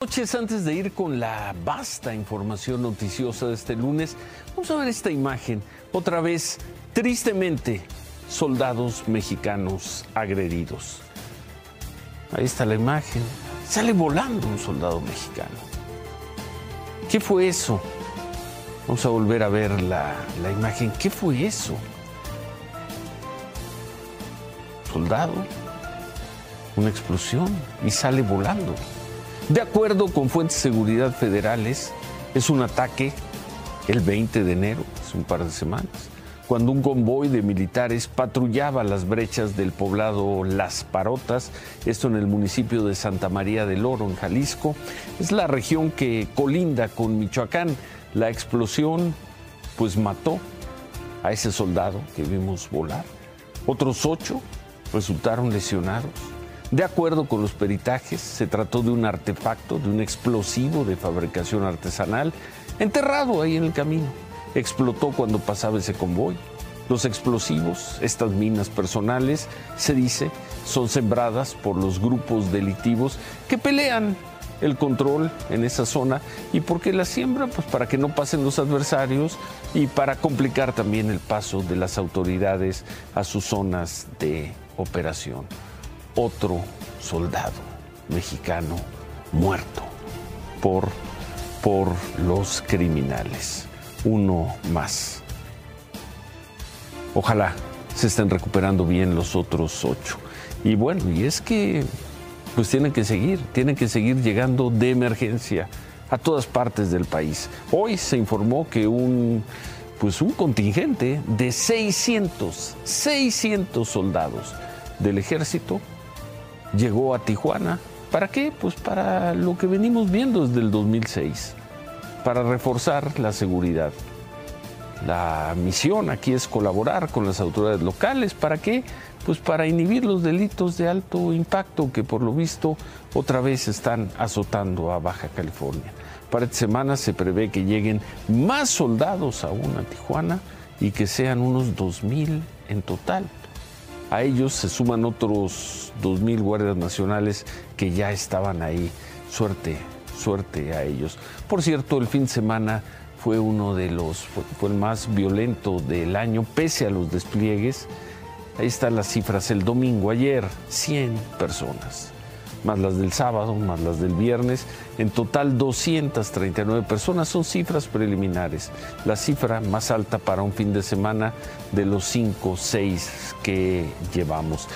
noches, antes de ir con la vasta información noticiosa de este lunes, vamos a ver esta imagen. Otra vez, tristemente, soldados mexicanos agredidos. Ahí está la imagen. Sale volando un soldado mexicano. ¿Qué fue eso? Vamos a volver a ver la, la imagen. ¿Qué fue eso? Soldado, una explosión y sale volando. De acuerdo con fuentes de seguridad federales, es un ataque el 20 de enero, hace un par de semanas, cuando un convoy de militares patrullaba las brechas del poblado Las Parotas, esto en el municipio de Santa María del Oro, en Jalisco. Es la región que colinda con Michoacán. La explosión pues mató a ese soldado que vimos volar. Otros ocho resultaron lesionados. De acuerdo con los peritajes, se trató de un artefacto, de un explosivo de fabricación artesanal, enterrado ahí en el camino. Explotó cuando pasaba ese convoy. Los explosivos, estas minas personales, se dice, son sembradas por los grupos delictivos que pelean el control en esa zona. ¿Y por qué la siembran? Pues para que no pasen los adversarios y para complicar también el paso de las autoridades a sus zonas de operación otro soldado mexicano muerto por, por los criminales. Uno más. Ojalá se estén recuperando bien los otros ocho. Y bueno, y es que pues tienen que seguir, tienen que seguir llegando de emergencia a todas partes del país. Hoy se informó que un pues un contingente de 600, 600 soldados del ejército llegó a Tijuana. ¿Para qué? Pues para lo que venimos viendo desde el 2006, para reforzar la seguridad. La misión aquí es colaborar con las autoridades locales. ¿Para qué? Pues para inhibir los delitos de alto impacto que por lo visto otra vez están azotando a Baja California. Para esta semana se prevé que lleguen más soldados aún a Tijuana y que sean unos 2.000 en total. A ellos se suman otros 2.000 guardias nacionales que ya estaban ahí. Suerte, suerte a ellos. Por cierto, el fin de semana fue uno de los, fue, el más violento del año, pese a los despliegues. Ahí están las cifras. El domingo, ayer, 100 personas más las del sábado, más las del viernes. En total 239 personas, son cifras preliminares. La cifra más alta para un fin de semana de los 5 o 6 que llevamos.